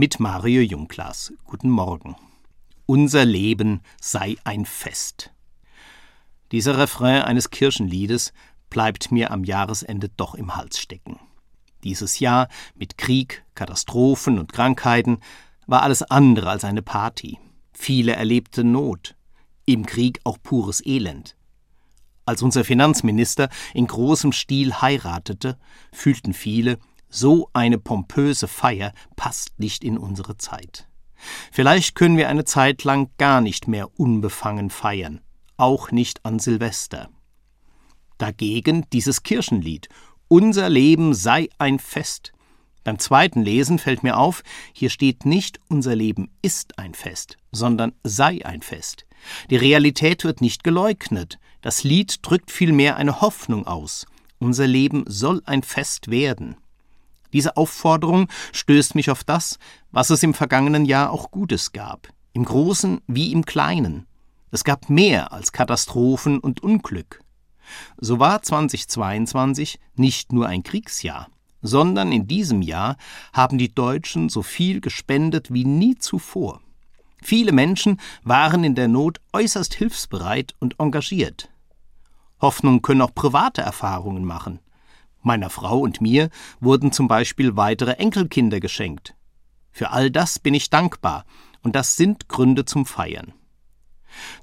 mit Mario Jungklas. Guten Morgen. Unser Leben sei ein Fest. Dieser Refrain eines Kirchenliedes bleibt mir am Jahresende doch im Hals stecken. Dieses Jahr mit Krieg, Katastrophen und Krankheiten war alles andere als eine Party. Viele erlebten Not, im Krieg auch pures Elend. Als unser Finanzminister in großem Stil heiratete, fühlten viele, so eine pompöse Feier passt nicht in unsere Zeit. Vielleicht können wir eine Zeit lang gar nicht mehr unbefangen feiern, auch nicht an Silvester. Dagegen dieses Kirchenlied Unser Leben sei ein Fest. Beim zweiten Lesen fällt mir auf, hier steht nicht Unser Leben ist ein Fest, sondern sei ein Fest. Die Realität wird nicht geleugnet, das Lied drückt vielmehr eine Hoffnung aus. Unser Leben soll ein Fest werden. Diese Aufforderung stößt mich auf das, was es im vergangenen Jahr auch Gutes gab, im Großen wie im Kleinen. Es gab mehr als Katastrophen und Unglück. So war 2022 nicht nur ein Kriegsjahr, sondern in diesem Jahr haben die Deutschen so viel gespendet wie nie zuvor. Viele Menschen waren in der Not äußerst hilfsbereit und engagiert. Hoffnung können auch private Erfahrungen machen. Meiner Frau und mir wurden zum Beispiel weitere Enkelkinder geschenkt. Für all das bin ich dankbar, und das sind Gründe zum Feiern.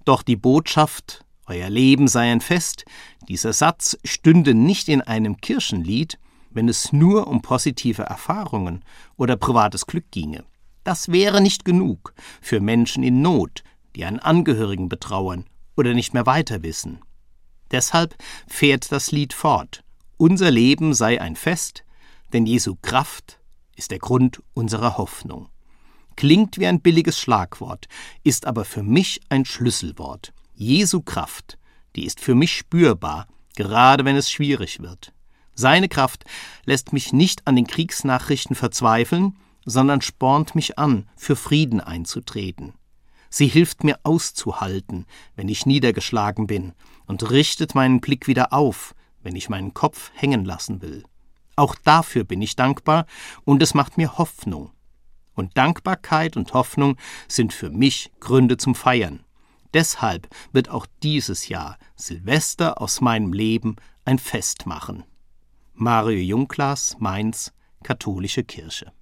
Doch die Botschaft, euer Leben sei ein Fest, dieser Satz stünde nicht in einem Kirchenlied, wenn es nur um positive Erfahrungen oder privates Glück ginge. Das wäre nicht genug für Menschen in Not, die einen Angehörigen betrauern oder nicht mehr weiter wissen. Deshalb fährt das Lied fort. Unser Leben sei ein Fest, denn Jesu Kraft ist der Grund unserer Hoffnung. Klingt wie ein billiges Schlagwort, ist aber für mich ein Schlüsselwort. Jesu Kraft, die ist für mich spürbar, gerade wenn es schwierig wird. Seine Kraft lässt mich nicht an den Kriegsnachrichten verzweifeln, sondern spornt mich an, für Frieden einzutreten. Sie hilft mir auszuhalten, wenn ich niedergeschlagen bin, und richtet meinen Blick wieder auf, wenn ich meinen Kopf hängen lassen will. Auch dafür bin ich dankbar, und es macht mir Hoffnung. Und Dankbarkeit und Hoffnung sind für mich Gründe zum Feiern. Deshalb wird auch dieses Jahr Silvester aus meinem Leben ein Fest machen. Mario Jungklas, Mainz, Katholische Kirche.